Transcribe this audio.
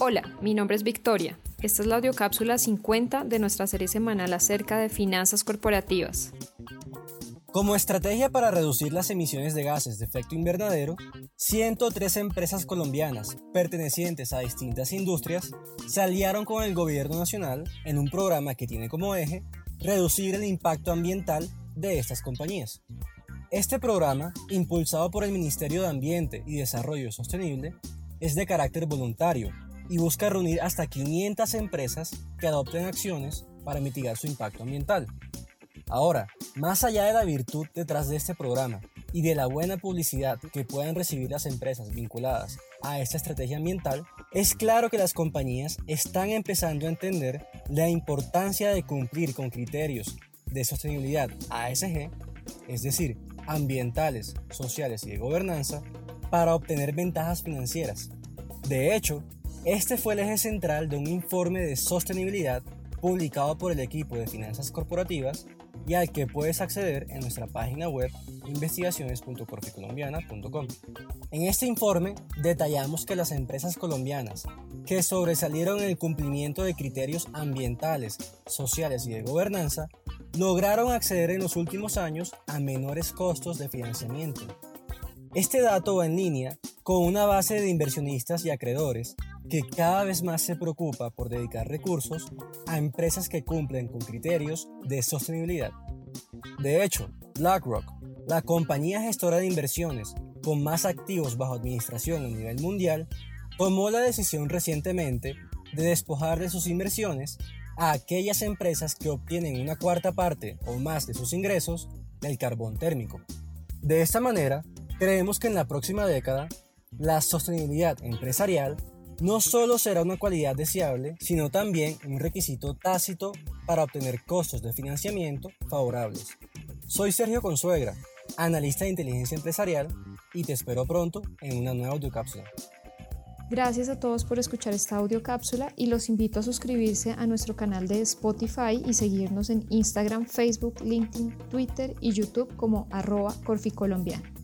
Hola, mi nombre es Victoria. Esta es la audiocápsula 50 de nuestra serie semanal acerca de finanzas corporativas. Como estrategia para reducir las emisiones de gases de efecto invernadero, 103 empresas colombianas pertenecientes a distintas industrias se aliaron con el gobierno nacional en un programa que tiene como eje reducir el impacto ambiental de estas compañías. Este programa, impulsado por el Ministerio de Ambiente y Desarrollo Sostenible, es de carácter voluntario y busca reunir hasta 500 empresas que adopten acciones para mitigar su impacto ambiental. Ahora, más allá de la virtud detrás de este programa y de la buena publicidad que puedan recibir las empresas vinculadas a esta estrategia ambiental, es claro que las compañías están empezando a entender la importancia de cumplir con criterios de sostenibilidad ASG, es decir, ambientales, sociales y de gobernanza, para obtener ventajas financieras. De hecho, este fue el eje central de un informe de sostenibilidad publicado por el equipo de finanzas corporativas y al que puedes acceder en nuestra página web investigaciones.corficolombiana.com. En este informe detallamos que las empresas colombianas que sobresalieron en el cumplimiento de criterios ambientales, sociales y de gobernanza lograron acceder en los últimos años a menores costos de financiamiento. Este dato va en línea con una base de inversionistas y acreedores que cada vez más se preocupa por dedicar recursos a empresas que cumplen con criterios de sostenibilidad. De hecho, BlackRock, la compañía gestora de inversiones con más activos bajo administración a nivel mundial, tomó la decisión recientemente de despojar de sus inversiones a aquellas empresas que obtienen una cuarta parte o más de sus ingresos del carbón térmico. De esta manera, creemos que en la próxima década, la sostenibilidad empresarial no solo será una cualidad deseable, sino también un requisito tácito para obtener costos de financiamiento favorables. Soy Sergio Consuegra, analista de inteligencia empresarial, y te espero pronto en una nueva audiocápsula. Gracias a todos por escuchar esta audiocápsula y los invito a suscribirse a nuestro canal de Spotify y seguirnos en Instagram, Facebook, LinkedIn, Twitter y YouTube como arroba corficolombiano.